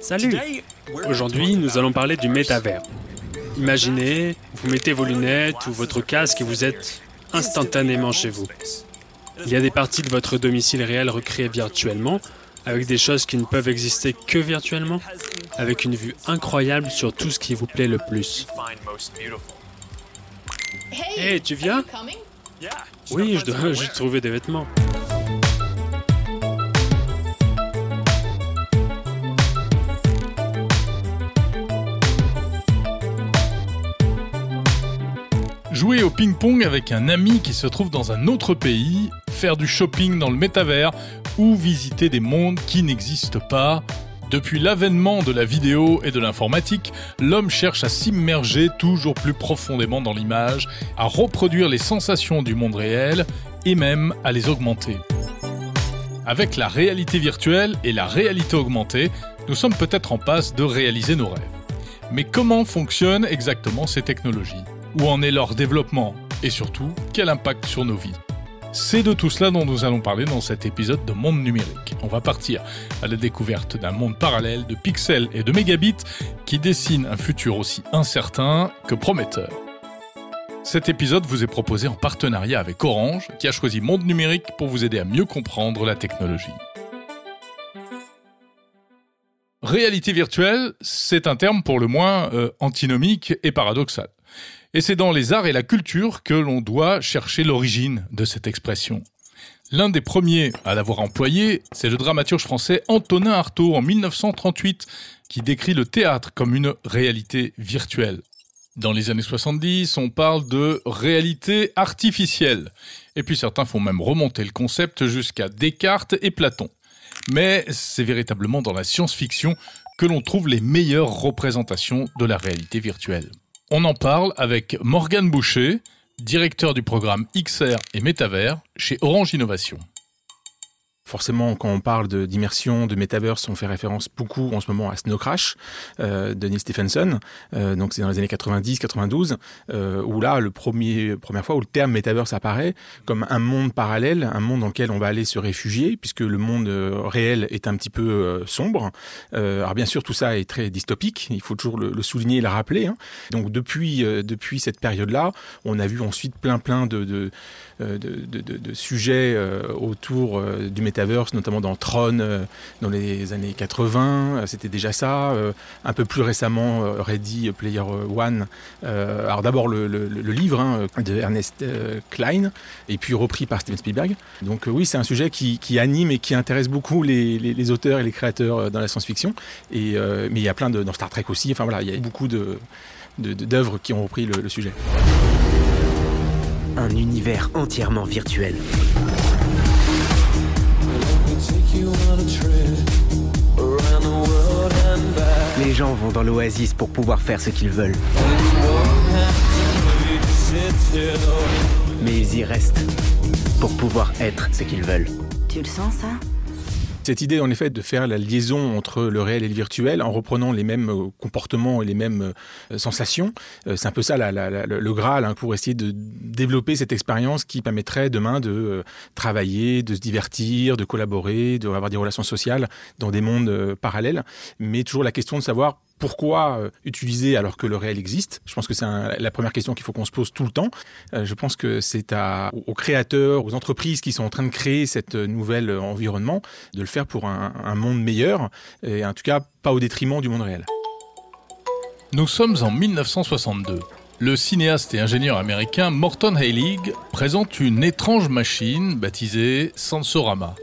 Salut Aujourd'hui, nous allons parler du métavers. Imaginez, vous mettez vos lunettes ou votre casque et vous êtes instantanément chez vous. Il y a des parties de votre domicile réel recréées virtuellement, avec des choses qui ne peuvent exister que virtuellement, avec une vue incroyable sur tout ce qui vous plaît le plus. Hey, tu viens? Oui, je dois juste trouver des vêtements. Au ping-pong avec un ami qui se trouve dans un autre pays, faire du shopping dans le métavers ou visiter des mondes qui n'existent pas. Depuis l'avènement de la vidéo et de l'informatique, l'homme cherche à s'immerger toujours plus profondément dans l'image, à reproduire les sensations du monde réel et même à les augmenter. Avec la réalité virtuelle et la réalité augmentée, nous sommes peut-être en passe de réaliser nos rêves. Mais comment fonctionnent exactement ces technologies? Où en est leur développement Et surtout, quel impact sur nos vies? C'est de tout cela dont nous allons parler dans cet épisode de Monde numérique. On va partir à la découverte d'un monde parallèle de pixels et de mégabits qui dessine un futur aussi incertain que prometteur. Cet épisode vous est proposé en partenariat avec Orange, qui a choisi Monde numérique pour vous aider à mieux comprendre la technologie. Réalité virtuelle, c'est un terme pour le moins euh, antinomique et paradoxal. Et c'est dans les arts et la culture que l'on doit chercher l'origine de cette expression. L'un des premiers à l'avoir employé, c'est le dramaturge français Antonin Artaud en 1938, qui décrit le théâtre comme une réalité virtuelle. Dans les années 70, on parle de réalité artificielle. Et puis certains font même remonter le concept jusqu'à Descartes et Platon. Mais c'est véritablement dans la science-fiction que l'on trouve les meilleures représentations de la réalité virtuelle. On en parle avec Morgane Boucher, directeur du programme XR et Métavers chez Orange Innovation. Forcément, quand on parle d'immersion, de, metaverse, on fait référence beaucoup en ce moment à Snow Crash euh, de Neil Stephenson. Euh, donc c'est dans les années 90-92 euh, où là, le premier première fois où le terme metaverse apparaît comme un monde parallèle, un monde dans lequel on va aller se réfugier puisque le monde euh, réel est un petit peu sombre. Alors bien sûr, tout ça est très dystopique. Il faut toujours le, le souligner et le rappeler. Hein. Donc depuis depuis cette période-là, on a vu ensuite plein plein de, de de, de, de, sujets autour du metaverse notamment dans Tron euh, dans les années 80, euh, c'était déjà ça. Euh, un peu plus récemment, Ready Player One. alors d'abord le, livre hein, de Ernest Klein, et puis repris par Steven Spielberg. Donc oui, c'est un sujet qui, anime et qui intéresse beaucoup les, auteurs et les créateurs dans la science-fiction. Et mais il y a plein de dans Star Trek aussi. Enfin voilà, il y a beaucoup d'œuvres qui ont repris le sujet. Un univers entièrement virtuel. Les gens vont dans l'oasis pour pouvoir faire ce qu'ils veulent. Mais ils y restent pour pouvoir être ce qu'ils veulent. Tu le sens ça? Cette idée, en effet, de faire la liaison entre le réel et le virtuel en reprenant les mêmes euh, comportements et les mêmes euh, sensations, euh, c'est un peu ça le Graal hein, pour essayer de développer cette expérience qui permettrait demain de travailler, de se divertir, de collaborer, de avoir des relations sociales dans des mondes parallèles. Mais toujours la question de savoir pourquoi euh, utiliser alors que le réel existe Je pense que c'est la première question qu'il faut qu'on se pose tout le temps. Euh, je pense que c'est aux créateurs, aux entreprises qui sont en train de créer cette nouvelle environnement de le faire pour un, un monde meilleur et en tout cas pas au détriment du monde réel. Nous sommes en 1962 le cinéaste et ingénieur américain Morton Heilig présente une étrange machine baptisée Sensorama.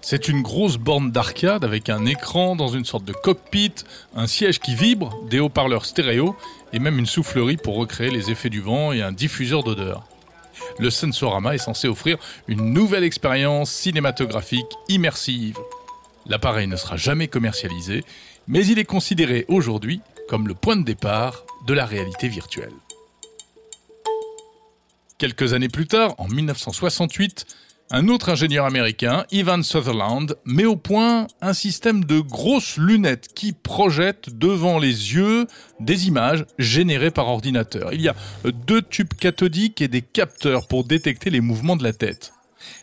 C'est une grosse borne d'arcade avec un écran dans une sorte de cockpit, un siège qui vibre, des haut-parleurs stéréo et même une soufflerie pour recréer les effets du vent et un diffuseur d'odeur. Le Sensorama est censé offrir une nouvelle expérience cinématographique immersive. L'appareil ne sera jamais commercialisé, mais il est considéré aujourd'hui comme le point de départ de la réalité virtuelle. Quelques années plus tard, en 1968, un autre ingénieur américain, Ivan Sutherland, met au point un système de grosses lunettes qui projettent devant les yeux des images générées par ordinateur. Il y a deux tubes cathodiques et des capteurs pour détecter les mouvements de la tête.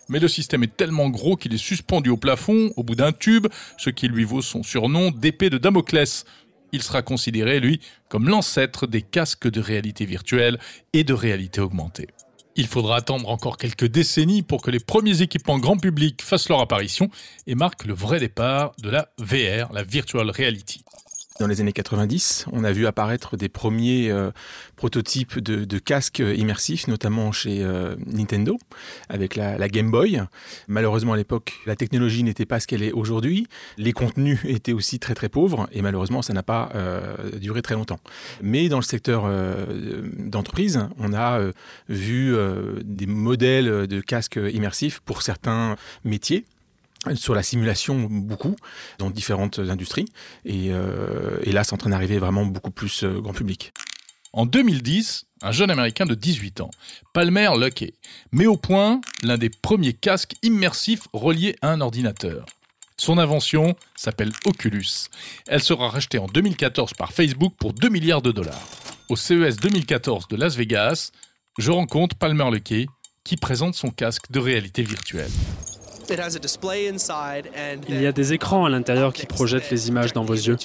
Mais le système est tellement gros qu'il est suspendu au plafond au bout d'un tube, ce qui lui vaut son surnom d'épée de Damoclès. Il sera considéré, lui, comme l'ancêtre des casques de réalité virtuelle et de réalité augmentée. Il faudra attendre encore quelques décennies pour que les premiers équipements grand public fassent leur apparition et marquent le vrai départ de la VR, la Virtual Reality. Dans les années 90, on a vu apparaître des premiers euh, prototypes de, casques immersifs, notamment chez euh, Nintendo, avec la, Game Boy. Malheureusement, à l'époque, la technologie n'était pas ce qu'elle est aujourd'hui. Les contenus étaient aussi très très pauvres, et malheureusement, ça n'a pas euh, duré très longtemps. Mais dans le secteur d'entreprise, on a vu des modèles de casques immersifs pour certains métiers sur la simulation beaucoup dans différentes industries et, euh, et là c'est en train d'arriver vraiment beaucoup plus euh, grand public. En 2010, un jeune américain de 18 ans, Palmer Luckey, met au point l'un des premiers casques immersifs reliés à un ordinateur. Son invention s'appelle Oculus. Elle sera rachetée en 2014 par Facebook pour 2 milliards de dollars. Au CES 2014 de Las Vegas, je rencontre Palmer Luckey qui présente son casque de réalité virtuelle. Il y a des écrans à l'intérieur qui projettent les images dans vos yeux.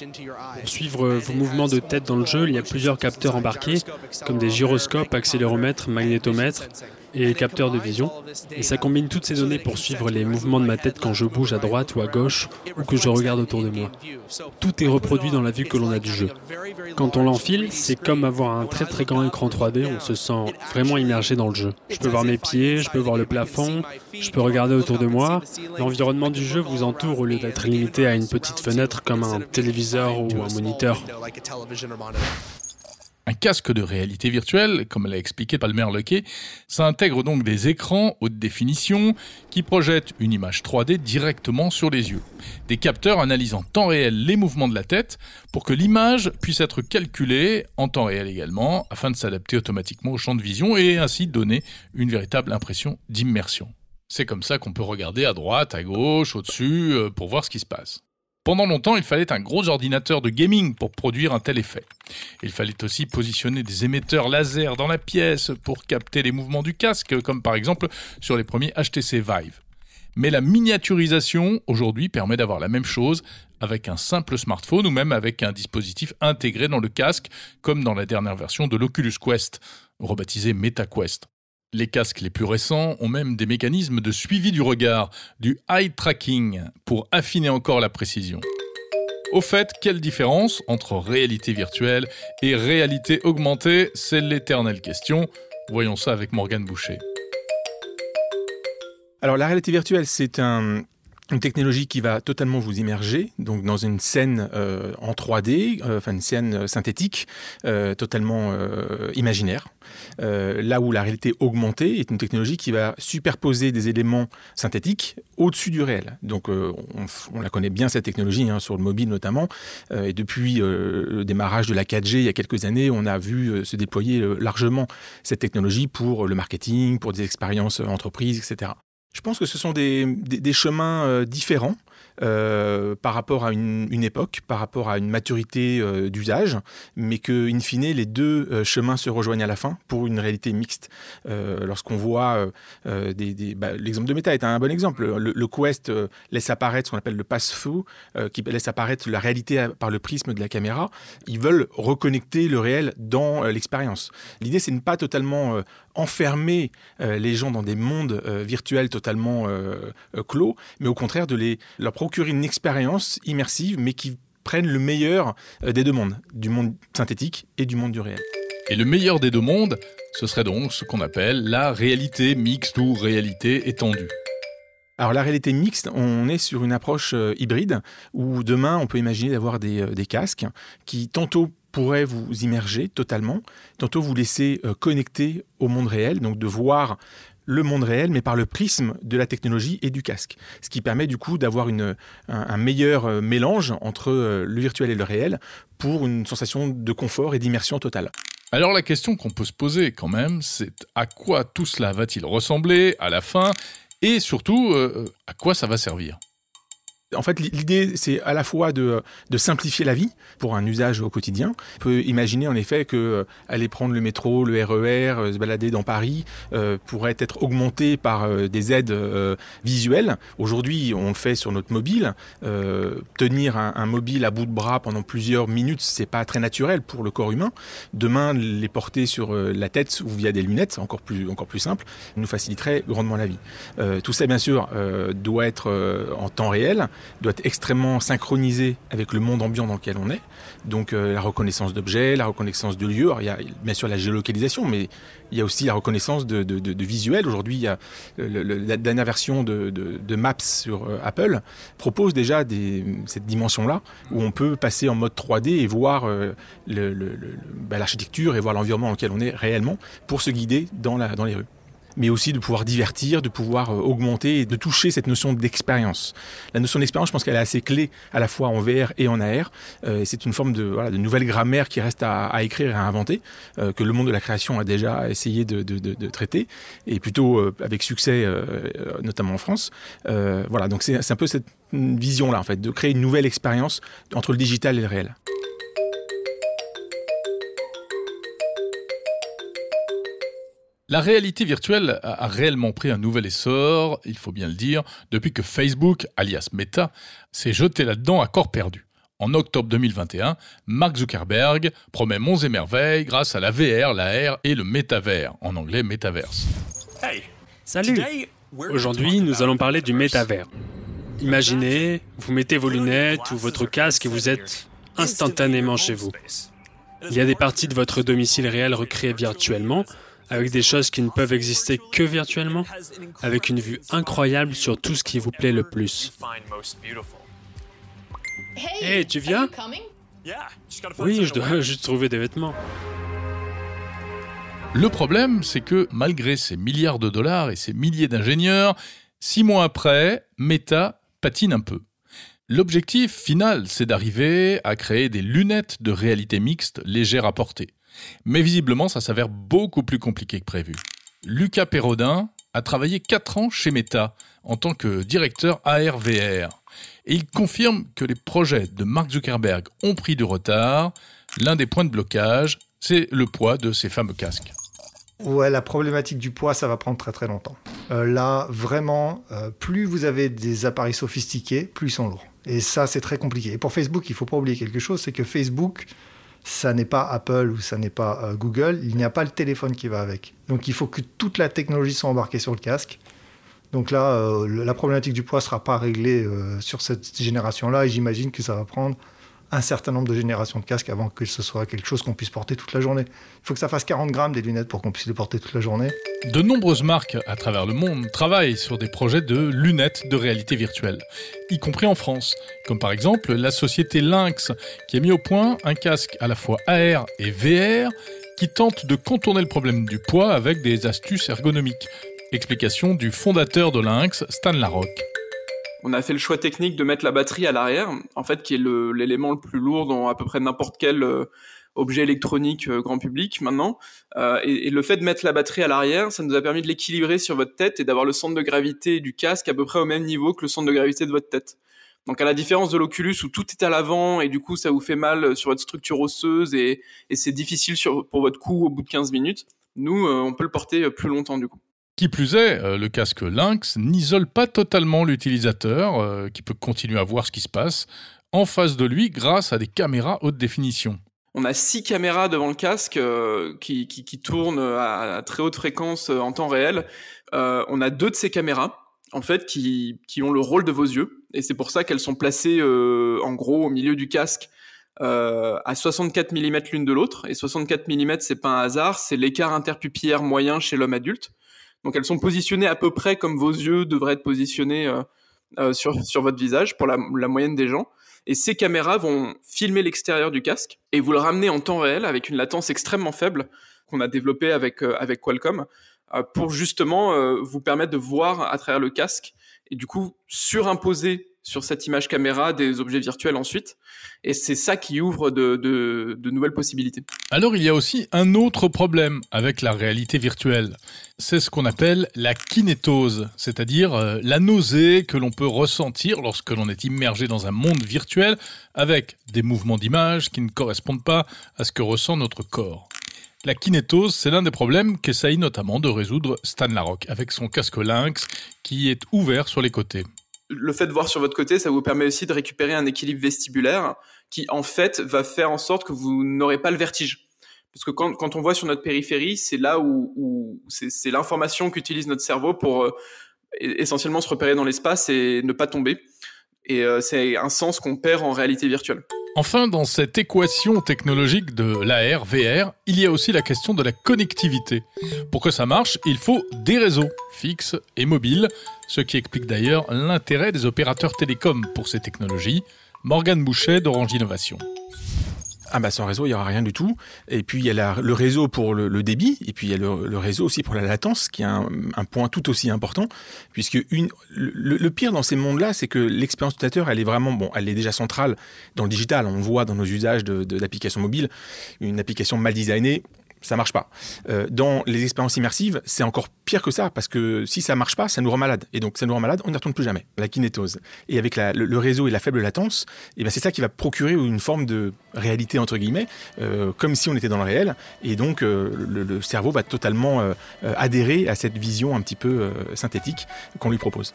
Pour suivre vos mouvements de tête dans le jeu, il y a plusieurs capteurs embarqués, comme des gyroscopes, accéléromètres, magnétomètres et capteurs de vision. Et ça combine toutes ces données pour suivre les mouvements de ma tête quand je bouge à droite ou à gauche ou que je regarde autour de moi. Tout est reproduit dans la vue que l'on a du jeu. Quand on l'enfile, c'est comme avoir un très très grand écran 3D, on se sent vraiment immergé dans le jeu. Je peux voir mes pieds, je peux voir le plafond, je peux regarder autour de moi. L'environnement du jeu vous entoure au lieu d'être limité à une petite fenêtre comme un téléviseur ou un moniteur. Un casque de réalité virtuelle, comme l'a expliqué Palmer Luckey, ça intègre donc des écrans haute définition qui projettent une image 3D directement sur les yeux. Des capteurs analysant en temps réel les mouvements de la tête pour que l'image puisse être calculée en temps réel également afin de s'adapter automatiquement au champ de vision et ainsi donner une véritable impression d'immersion. C'est comme ça qu'on peut regarder à droite, à gauche, au-dessus euh, pour voir ce qui se passe. Pendant longtemps, il fallait un gros ordinateur de gaming pour produire un tel effet. Il fallait aussi positionner des émetteurs laser dans la pièce pour capter les mouvements du casque, comme par exemple sur les premiers HTC Vive. Mais la miniaturisation aujourd'hui permet d'avoir la même chose avec un simple smartphone ou même avec un dispositif intégré dans le casque, comme dans la dernière version de l'Oculus Quest, rebaptisé MetaQuest. Les casques les plus récents ont même des mécanismes de suivi du regard, du eye tracking, pour affiner encore la précision. Au fait, quelle différence entre réalité virtuelle et réalité augmentée? C'est l'éternelle question. Voyons ça avec Morgane Boucher. Alors la réalité virtuelle, c'est un, une technologie qui va totalement vous immerger donc dans une scène euh, en 3D, euh, enfin une scène synthétique euh, totalement imaginaire. là où la réalité augmentée est une technologie qui va superposer des éléments synthétiques au-dessus du réel. Donc on, la connaît bien cette technologie hein, sur le mobile notamment. et depuis le démarrage de la 4G il y a quelques années, on a vu se déployer largement cette technologie pour le marketing, pour des expériences entreprises, etc. Je pense que ce sont des, chemins euh, différents euh, par rapport à une, époque, par rapport à une maturité euh, d'usage, mais que, in fine, les deux chemins se rejoignent à la fin pour une réalité mixte. Lorsqu'on voit bah, l'exemple de Meta est un bon exemple. Le, Quest laisse apparaître ce qu'on appelle le pass-through, qui laisse apparaître la réalité par le prisme de la caméra. Ils veulent reconnecter le réel dans l'expérience. L'idée, c'est de ne pas totalement enfermer les gens dans des mondes virtuels totalement clos, mais au contraire de les, leur procurer une expérience immersive, mais qui prenne le meilleur euh, des deux mondes, du monde synthétique et du monde du réel. Et le meilleur des deux mondes, ce serait donc ce qu'on appelle la réalité mixte ou réalité étendue. Alors la réalité mixte, on est sur une approche euh, hybride où demain on peut imaginer d'avoir des, euh, des, casques qui tantôt pourraient vous immerger totalement, tantôt vous laisser connecter au monde réel, donc de voir le monde réel, mais par le prisme de la technologie et du casque. Ce qui permet du coup d'avoir un, meilleur euh, mélange entre euh, le virtuel et le réel pour une sensation de confort et d'immersion totale. Alors la question qu'on peut se poser quand même, c'est à quoi tout cela va-t-il ressembler à la fin? Et surtout euh, à quoi ça va servir? En fait, l'idée, c'est à la fois de, de, simplifier la vie pour un usage au quotidien. On peut imaginer en effet que euh, aller prendre le métro, le RER, euh, se balader dans Paris euh, pourrait être augmenté par euh, des aides visuelles. Aujourd'hui, on le fait sur notre mobile. tenir un, un, mobile à bout de bras pendant plusieurs minutes, c'est pas très naturel pour le corps humain. Demain, les porter sur la tête ou via des lunettes, encore plus encore plus simple, nous faciliterait grandement la vie. tout ça, bien sûr, doit être en temps réel doit être extrêmement synchronisé avec le monde ambiant dans lequel on est. Donc euh, la reconnaissance d'objets, la reconnaissance de lieux. Alors, il y a bien sûr la géolocalisation, mais il y a aussi la reconnaissance de, de, visuels. Aujourd'hui, le, la dernière version de, Maps sur euh, Apple propose déjà cette dimension-là où on peut passer en mode 3D et voir euh, l'architecture bah, et voir l'environnement dans lequel on est réellement pour se guider dans les rues mais aussi de pouvoir divertir, de pouvoir euh, augmenter et de toucher cette notion d'expérience. La notion d'expérience, je pense qu'elle est assez clé à la fois en VR et en AR. Euh, c'est une forme de, voilà, de nouvelle grammaire qui reste à, à écrire et à inventer, euh, que le monde de la création a déjà essayé de, de, de, traiter, et plutôt euh, avec succès, euh, notamment en France. Euh, voilà, donc c'est un peu cette vision-là, en fait, de créer une nouvelle expérience entre le digital et le réel. La réalité virtuelle a réellement pris un nouvel essor, il faut bien le dire, depuis que Facebook, alias Meta, s'est jeté là-dedans à corps perdu. En octobre 2021, Mark Zuckerberg promet monts et merveilles grâce à la VR, la R et le métavers, en anglais Metaverse. Hey, Salut Aujourd'hui, nous allons parler du métavers. Imaginez, vous mettez vos lunettes ou votre casque et vous êtes instantanément chez vous. Il y a des parties de votre domicile réel recréées virtuellement, avec des choses qui ne peuvent exister que virtuellement, avec une vue incroyable sur tout ce qui vous plaît le plus. Hey, tu viens? Oui, je dois juste trouver des vêtements. Le problème, c'est que malgré ces milliards de dollars et ces milliers d'ingénieurs, six mois après, Meta patine un peu. L'objectif final, c'est d'arriver à créer des lunettes de réalité mixte légères à porter. Mais visiblement, ça s'avère beaucoup plus compliqué que prévu. Lucas Perrodin a travaillé 4 ans chez Meta en tant que directeur ARVR. Et il confirme que les projets de Mark Zuckerberg ont pris du retard. L'un des points de blocage, c'est le poids de ces fameux casques. Ouais, la problématique du poids, ça va prendre très très longtemps. Euh, là, vraiment, euh, plus vous avez des appareils sophistiqués, plus ils sont lourds. Et ça, c'est très compliqué. Et pour Facebook, il faut pas oublier quelque chose, c'est que Facebook, ça n'est pas Apple ou ça n'est pas euh, Google, il n'y a pas le téléphone qui va avec. Donc il faut que toute la technologie soit embarquée sur le casque. Donc là, euh, la problématique du poids ne sera pas réglée euh, sur cette génération-là et j'imagine que ça va prendre un certain nombre de générations de casques avant que ce soit quelque chose qu'on puisse porter toute la journée. Il faut que ça fasse 40 grammes des lunettes pour qu'on puisse les porter toute la journée. De nombreuses marques à travers le monde travaillent sur des projets de lunettes de réalité virtuelle, y compris en France, comme par exemple la société Lynx qui a mis au point un casque à la fois AR et VR qui tente de contourner le problème du poids avec des astuces ergonomiques. Explication du fondateur de Lynx, Stan Larocque on a fait le choix technique de mettre la batterie à l'arrière, en fait, qui est l'élément le, plus lourd dans à peu près n'importe quel euh, objet électronique euh, grand public maintenant. Euh, et, et, le fait de mettre la batterie à l'arrière, ça nous a permis de l'équilibrer sur votre tête et d'avoir le centre de gravité du casque à peu près au même niveau que le centre de gravité de votre tête. Donc à la différence de l'Oculus où tout est à l'avant et du coup ça vous fait mal sur votre structure osseuse et, et c'est difficile sur, pour votre cou au bout de 15 minutes, nous euh, on peut le porter plus longtemps du coup. Qui plus est, euh, le casque Lynx n'isole pas totalement l'utilisateur, euh, qui peut continuer à voir ce qui se passe, en face de lui grâce à des caméras haute définition. On a six caméras devant le casque euh, qui, tournent à, très haute fréquence en temps réel. on a deux de ces caméras, en fait, qui, qui ont le rôle de vos yeux, et c'est pour ça qu'elles sont placées en gros au milieu du casque. à 64 mm l'une de l'autre, et 64 mm c'est pas un hasard, c'est l'écart interpupillaire moyen chez l'homme adulte. Donc elles sont positionnées à peu près comme vos yeux devraient être positionnés euh, euh, sur, votre visage pour la, moyenne des gens. Et ces caméras vont filmer l'extérieur du casque et vous le ramener en temps réel avec une latence extrêmement faible qu'on a développée avec, euh, Qualcomm pour justement vous permettre de voir à travers le casque et du coup surimposer sur cette image caméra des objets virtuels ensuite. Et c'est ça qui ouvre de, nouvelles possibilités. Alors il y a aussi un autre problème avec la réalité virtuelle. C'est ce qu'on appelle la kinétose, c'est-à-dire euh, la nausée que l'on peut ressentir lorsque l'on est immergé dans un monde virtuel avec des mouvements d'image qui ne correspondent pas à ce que ressent notre corps. La kinétose, c'est l'un des problèmes qu'essaye notamment de résoudre Stan Larocque avec son casque Lynx qui est ouvert sur les côtés le fait de voir sur votre côté, ça vous permet aussi de récupérer un équilibre vestibulaire qui, en fait, va faire en sorte que vous n'aurez pas le vertige. Parce que quand, quand on voit sur notre périphérie, c'est là où, où c'est l'information qu'utilise notre cerveau pour euh, essentiellement se repérer dans l'espace et ne pas tomber. Et euh, c'est un sens qu'on perd en réalité virtuelle. Enfin, dans cette équation technologique de l'AR, VR, il y a aussi la question de la connectivité. Pour que ça marche, il faut des réseaux fixes et mobiles, ce qui explique d'ailleurs l'intérêt des opérateurs télécoms pour ces technologies. Morgane Boucher d'Orange Innovation. Ah bah sans réseau, il n'y aura rien du tout. Et puis il y a le réseau pour le, débit, et puis il y a le, réseau aussi pour la latence, qui est un, point tout aussi important, puisque le, pire dans ces mondes-là, c'est que l'expérience utilisateur, elle est vraiment, bon, elle est déjà centrale dans le digital. On voit dans nos usages d'applications mobiles, une application mal designée, ça marche pas. Euh, dans les expériences immersives, c'est encore pire que ça, parce que si ça marche pas, ça nous rend malade. Et donc, ça nous rend malade, on n'y retourne plus jamais. La kinétose. Et avec le, réseau et la faible latence, eh ben c'est ça qui va procurer une forme de réalité, entre guillemets, euh, comme si on était dans le réel. Et donc, euh, le, cerveau va totalement adhérer à cette vision un petit peu synthétique qu'on lui propose.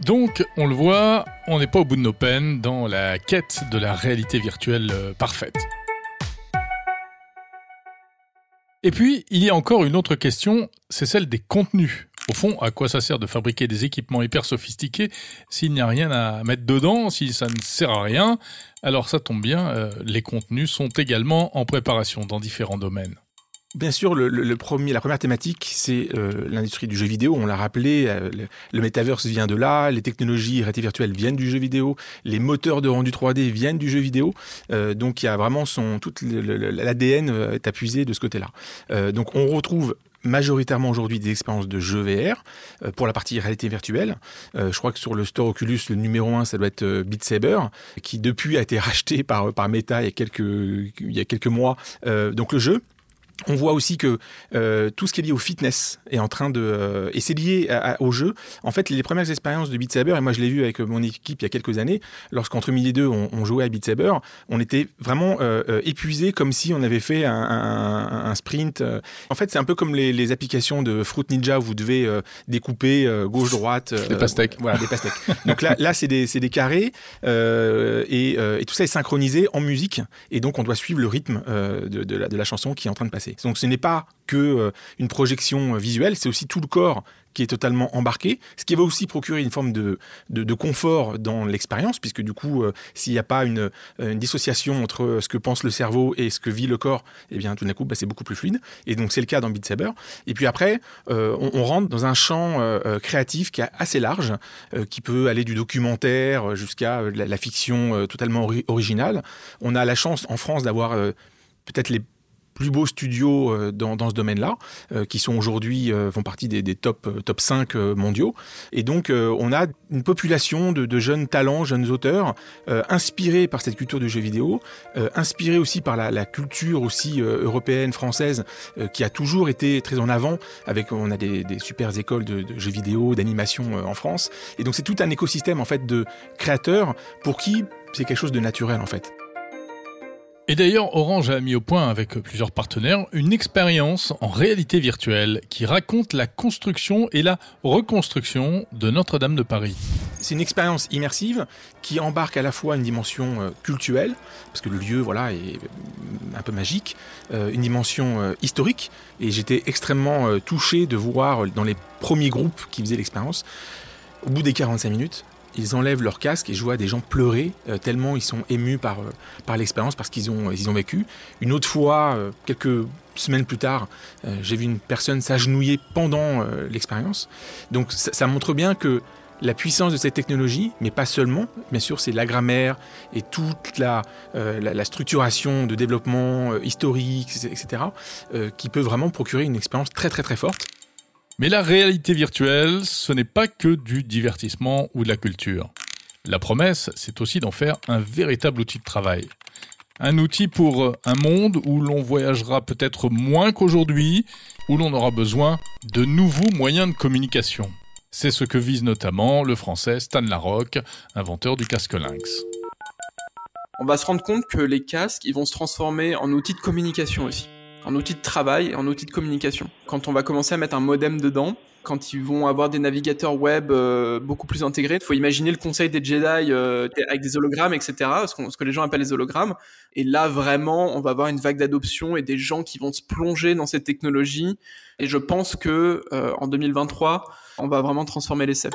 Donc, on le voit, on n'est pas au bout de nos peines dans la quête de la réalité virtuelle parfaite. Et puis, il y a encore une autre question, c'est celle des contenus. Au fond, à quoi ça sert de fabriquer des équipements hyper sophistiqués s'il n'y a rien à mettre dedans, si ça ne sert à rien? Alors ça tombe bien, euh, les contenus sont également en préparation dans différents domaines. Bien sûr, le, la première thématique, c'est euh, l'industrie du jeu vidéo. On l'a rappelé, euh, le, metaverse vient de là, les technologies réalité virtuelle viennent du jeu vidéo, les moteurs de rendu 3D viennent du jeu vidéo. Euh, donc il y a vraiment son l'ADN est appuyé de ce côté-là. donc on retrouve majoritairement aujourd'hui des expériences de jeux VR pour la partie réalité virtuelle. je crois que sur le store Oculus, le numéro un, ça doit être Beat Saber, qui depuis a été racheté par, par Meta il y a quelques, il y a quelques mois. donc le jeu, on voit aussi que euh, tout ce qui est lié au fitness est en train de euh, et c'est lié au jeu. En fait, les premières expériences de Beat Saber et moi je l'ai vu avec mon équipe il y a quelques années, lorsqu'entre midi et deux on, jouait à Beat Saber, on était vraiment euh, épuisé comme si on avait fait un, sprint. En fait, c'est un peu comme les, applications de Fruit Ninja où vous devez découper gauche droite. des pastèques. Voilà, des pastèques. donc là, là c'est des, des, carrés et, et, tout ça est synchronisé en musique et donc on doit suivre le rythme de, de, la, de la chanson qui est en train de passer. Donc ce n'est pas que euh, une projection euh, visuelle, c'est aussi tout le corps qui est totalement embarqué, ce qui va aussi procurer une forme de, de, confort dans l'expérience, puisque du coup, euh, s'il n'y a pas une, dissociation entre ce que pense le cerveau et ce que vit le corps, eh bien tout d'un coup, bah, c'est beaucoup plus fluide. Et donc c'est le cas dans Beat Saber. Et puis après, on, rentre dans un champ créatif qui est assez large, qui peut aller du documentaire jusqu'à la, la, fiction totalement originale. On a la chance en France d'avoir peut-être les plus beaux studios euh, dans, dans ce domaine-là, euh, qui sont aujourd'hui euh, font partie des, des, top top 5 mondiaux. Et donc on a une population de, de jeunes talents, jeunes auteurs, inspirés par cette culture du jeu vidéo, inspirés aussi par la, la culture aussi européenne, française, qui a toujours été très en avant. Avec on a des, des écoles de, de jeux vidéo, d'animation en France. Et donc c'est tout un écosystème en fait de créateurs pour qui c'est quelque chose de naturel en fait. Et d'ailleurs, Orange a mis au point avec plusieurs partenaires une expérience en réalité virtuelle qui raconte la construction et la reconstruction de Notre-Dame de Paris. C'est une expérience immersive qui embarque à la fois une dimension euh, culturelle, parce que le lieu voilà, est un peu magique, euh, une dimension euh, historique, et j'étais extrêmement touché de voir dans les premiers groupes qui faisaient l'expérience, au bout des 45 minutes, ils enlèvent leur casque et je vois des gens pleurer euh, tellement ils sont émus par, euh, par l'expérience, parce qu'ils ont, ils ont vécu. Une autre fois, euh, quelques semaines plus tard, j'ai vu une personne s'agenouiller pendant l'expérience. Donc ça, montre bien que la puissance de cette technologie, mais pas seulement, bien sûr, c'est la grammaire et toute la, la, structuration de développement historique, etc., qui peut vraiment procurer une expérience très très très forte. Mais la réalité virtuelle, ce n'est pas que du divertissement ou de la culture. La promesse, c'est aussi d'en faire un véritable outil de travail. Un outil pour un monde où l'on voyagera peut-être moins qu'aujourd'hui, où l'on aura besoin de nouveaux moyens de communication. C'est ce que vise notamment le français Stan Larocque, inventeur du casque Lynx. On va se rendre compte que les casques, ils vont se transformer en outils de communication aussi, en outils de travail et en outils de communication. Quand on va commencer à mettre un modem dedans, quand ils vont avoir des navigateurs web euh, beaucoup plus intégrés. Il faut imaginer le conseil des Jedi euh, avec des hologrammes, etc., ce, ce, que les gens appellent les hologrammes. Et là, vraiment, on va avoir une vague d'adoption et des gens qui vont se plonger dans cette technologie. Et je pense que euh, en 2023, on va vraiment transformer l'essai.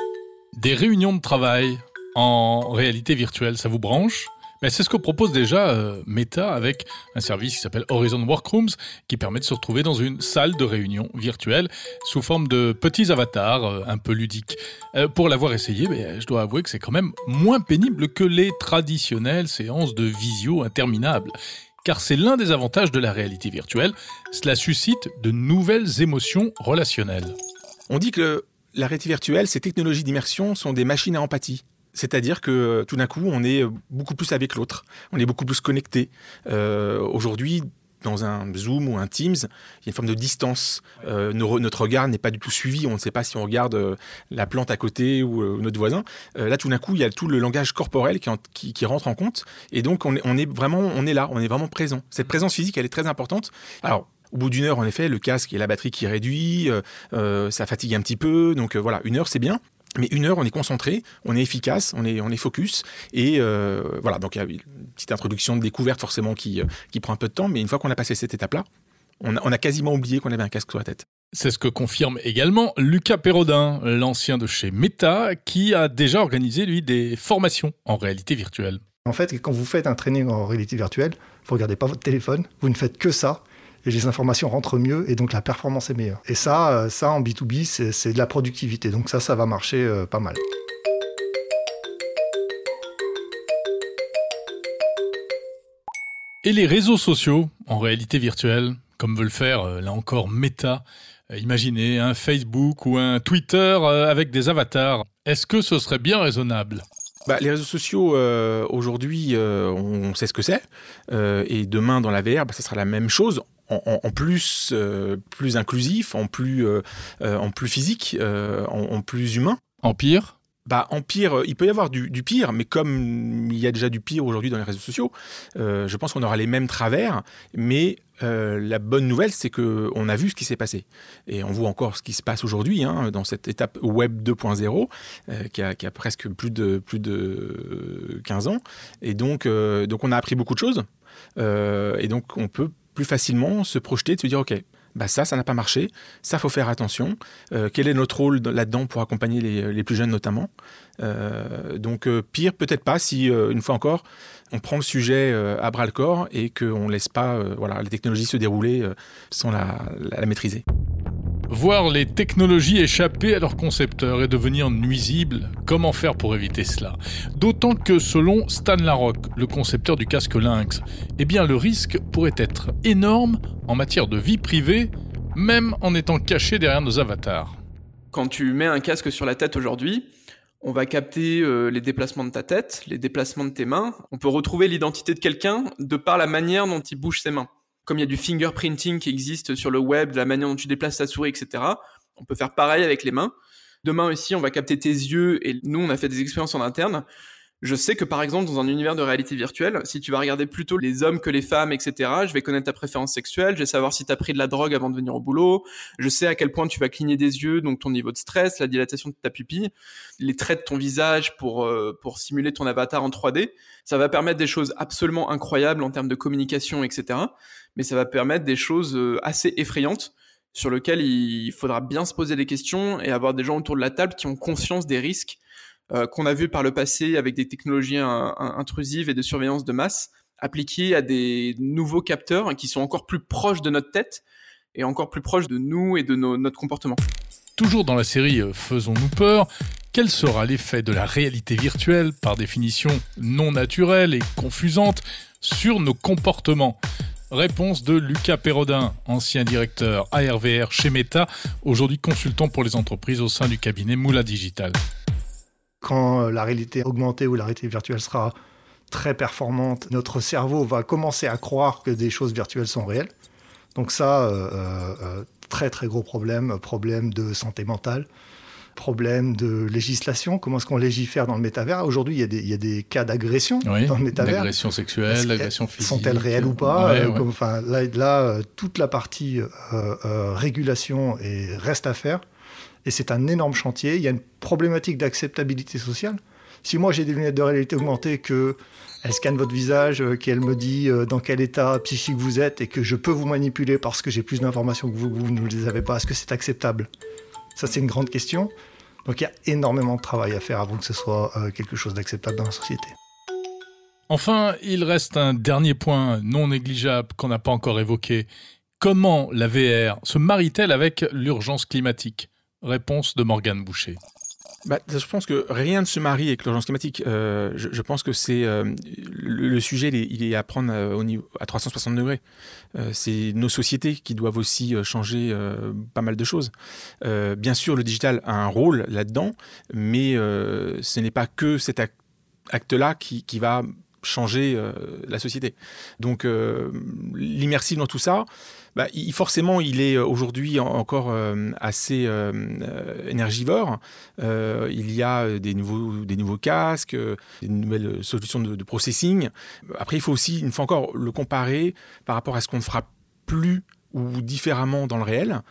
Des réunions de travail en réalité virtuelle, ça vous branche? C'est ce que propose déjà euh, Meta avec un service qui s'appelle Horizon Workrooms, qui permet de se retrouver dans une salle de réunion virtuelle sous forme de petits avatars euh, un peu ludiques. Euh, pour l'avoir essayé, je dois avouer que c'est quand même moins pénible que les traditionnelles séances de visio interminables. Car c'est l'un des avantages de la réalité virtuelle, cela suscite de nouvelles émotions relationnelles. On dit que la réalité virtuelle, ces technologies d'immersion sont des machines à empathie. C'est-à-dire que euh, tout d'un coup, on est beaucoup plus avec l'autre, on est beaucoup plus connecté. Euh, aujourd'hui, dans un Zoom ou un Teams, il y a une forme de distance. Euh, notre regard n'est pas du tout suivi. On ne sait pas si on regarde la plante à côté ou notre voisin. là, tout d'un coup, il y a tout le langage corporel qui, rentre en compte. Et donc, on est, on est, vraiment, on est là, on est vraiment présent. Cette présence physique, elle est très importante. Alors, au bout d'une heure, en effet, le casque et la batterie qui réduit, ça fatigue un petit peu. Donc voilà, une heure, c'est bien. Mais une heure, on est concentré, on est efficace, on est, on est focus. Et euh, voilà, donc il y a une petite introduction de découverte forcément qui, euh, qui prend un peu de temps. Mais une fois qu'on a passé cette étape-là, on a, quasiment oublié qu'on avait un casque sur la tête. C'est ce que confirme également Lucas Perrodin, l'ancien de chez Meta, qui a déjà organisé, lui, des formations en réalité virtuelle. En fait, quand vous faites un training en réalité virtuelle, vous ne regardez pas votre téléphone, vous ne faites que ça et les informations rentrent mieux et donc la performance est meilleure. Et ça, euh, ça en B2B, c'est de la productivité. Donc ça, ça va marcher euh, pas mal. Et les réseaux sociaux en réalité virtuelle, comme veut le faire euh, là encore Meta, imaginez un Facebook ou un Twitter avec des avatars. Est-ce que ce serait bien raisonnable? Bah, les réseaux sociaux, aujourd'hui, on sait ce que c'est. et demain, dans la VR, bah, ça sera la même chose en, plus, euh, plus inclusif, en plus, euh, euh, en plus physique, en, plus humain. En pire bah, en pire, il peut y avoir du, pire, mais comme il y a déjà du pire aujourd'hui dans les réseaux sociaux, je pense qu'on aura les mêmes travers, mais la bonne nouvelle, c'est qu'on a vu ce qui s'est passé. Et on voit encore ce qui se passe aujourd'hui hein, dans cette étape Web 2.0, qui, a, qui, a, presque plus de, plus de 15 ans. Et donc, donc on a appris beaucoup de choses. et donc on peut plus facilement se projeter, de se dire, OK, bah ça, ça n'a pas marché, ça, faut faire attention. Euh, quel est notre rôle là-dedans pour accompagner les, plus jeunes notamment? Euh, Donc, euh, pire, peut-être pas si, une fois encore, on prend le sujet à bras-le-corps et qu'on ne laisse pas voilà, la technologie se dérouler sans la maîtriser. Voir les technologies échapper à leurs concepteurs et devenir nuisibles, comment faire pour éviter cela? D'autant que selon Stan Larocque, le concepteur du casque Lynx, eh bien le risque pourrait être énorme en matière de vie privée, même en étant caché derrière nos avatars. Quand tu mets un casque sur la tête aujourd'hui, on va capter euh, les déplacements de ta tête, les déplacements de tes mains. On peut retrouver l'identité de quelqu'un de par la manière dont il bouge ses mains comme il y a du fingerprinting qui existe sur le web, de la manière dont tu déplaces ta souris, etc., on peut faire pareil avec les mains. Demain aussi, on va capter tes yeux et nous, on a fait des expériences en interne. Je sais que par exemple, dans un univers de réalité virtuelle, si tu vas regarder plutôt les hommes que les femmes, etc., je vais connaître ta préférence sexuelle, je vais savoir si tu as pris de la drogue avant de venir au boulot, je sais à quel point tu vas cligner des yeux, donc ton niveau de stress, la dilatation de ta pupille, les traits de ton visage pour, euh, pour simuler ton avatar en 3D. Ça va permettre des choses absolument incroyables en termes de communication, etc mais ça va permettre des choses euh, assez effrayantes sur lesquelles il faudra bien se poser des questions et avoir des gens autour de la table qui ont conscience des risques euh, qu'on a vus par le passé avec des technologies intrusives et de surveillance de masse appliquées à des nouveaux capteurs qui sont encore plus proches de notre tête et encore plus proches de nous et de notre comportement. Toujours dans la série euh, Faisons-nous peur, quel sera l'effet de la réalité virtuelle, par définition non naturelle et confusante, sur nos comportements? Réponse de Lucas Perrodin, ancien directeur ARVR chez Meta, aujourd'hui consultant pour les entreprises au sein du cabinet Moula Digital. Quand la réalité augmentée ou la réalité virtuelle sera très performante, notre cerveau va commencer à croire que des choses virtuelles sont réelles. Donc ça, euh, euh, très très gros problème, problème de santé mentale, problème de législation, comment est-ce qu'on légifère dans le métavers Aujourd'hui, il, il, y a des cas d'agression dans le métavers. Agression sexuelle, agression physique. Sont-elles réelles ou pas ouais, ouais. enfin, là, là, toute la partie euh, régulation est, reste à faire. Et c'est un énorme chantier. Il y a une problématique d'acceptabilité sociale. Si moi j'ai des lunettes de réalité augmentée, que elle scanne votre visage, qu'elle me dit dans quel état psychique vous êtes et que je peux vous manipuler parce que j'ai plus d'informations que vous, vous ne les avez pas, est-ce que c'est acceptable? Ça, c'est une grande question. Donc il y a énormément de travail à faire avant que ce soit quelque chose d'acceptable dans la société. Enfin, il reste un dernier point non négligeable qu'on n'a pas encore évoqué. Comment la VR se marie-t-elle avec l'urgence climatique? Réponse de Morgane Boucher. Bah, je pense que rien ne se marie avec l'urgence climatique. Euh, je, pense que c'est euh, le, sujet, il est, à prendre euh, au niveau, à 360 degrés. C'est nos sociétés qui doivent aussi changer pas mal de choses. bien sûr, le digital a un rôle là-dedans, mais ce n'est pas que cet acte-là qui, qui, va changer la société. Donc, l'immersif dans tout ça, bah, forcément, il est aujourd'hui encore euh, assez euh, énergivore. Euh, il y a des nouveaux, casques, des nouvelles solutions de, processing. Après, il faut aussi, une fois encore, le comparer par rapport à ce qu'on ne fera plus ou différemment dans le réel.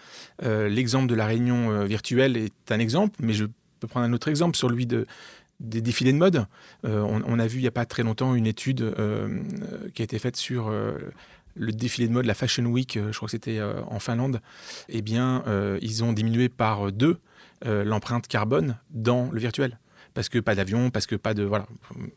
L'exemple de la réunion virtuelle est un exemple, mais je peux prendre un autre exemple, sur lui de, des défilés de mode. Euh, on, a vu il n'y a pas très longtemps une étude euh, qui a été faite sur euh, le défilé de mode, la Fashion Week, je crois que c'était en Finlande. Eh bien, ils ont diminué par deux l'empreinte carbone dans le virtuel. Parce que pas d'avion, parce que pas de. Voilà.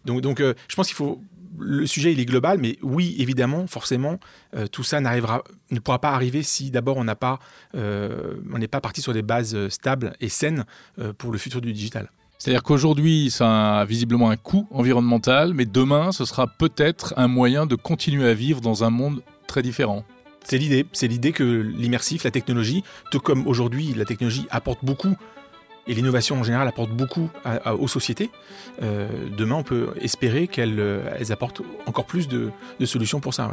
Donc, je pense qu'il faut le sujet il est global, mais oui, évidemment, forcément, euh, tout ça n'arrivera, ne pourra pas arriver si d'abord on pas, euh, n'est pas parti sur des bases stables et saines euh, pour le futur du digital. C'est-à-dire qu'aujourd'hui, ça a visiblement un coût environnemental, mais demain, ce sera peut-être un moyen de continuer à vivre dans un monde très différent. C'est l'idée, c'est l'idée que l'immersif, la technologie, tout comme aujourd'hui la technologie apporte beaucoup et l'innovation en général apporte beaucoup aux sociétés, euh, demain on peut espérer qu'elles elles apportent encore plus de, solutions pour ça.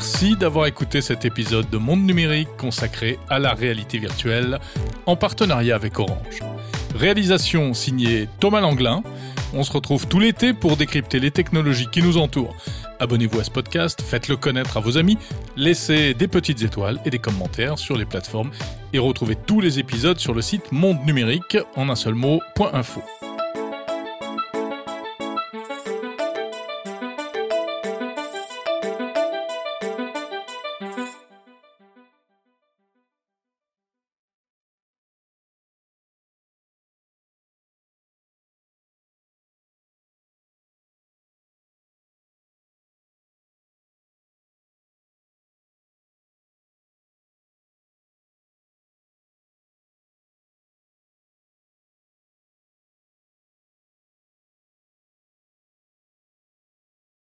Merci d'avoir écouté cet épisode de Monde Numérique consacré à la réalité virtuelle en partenariat avec Orange. Réalisation signée Thomas Langlin. On se retrouve tout l'été pour décrypter les technologies qui nous entourent. Abonnez-vous à ce podcast, faites-le connaître à vos amis, laissez des petites étoiles et des commentaires sur les plateformes et retrouvez tous les épisodes sur le site monde numérique en un seul mot.info.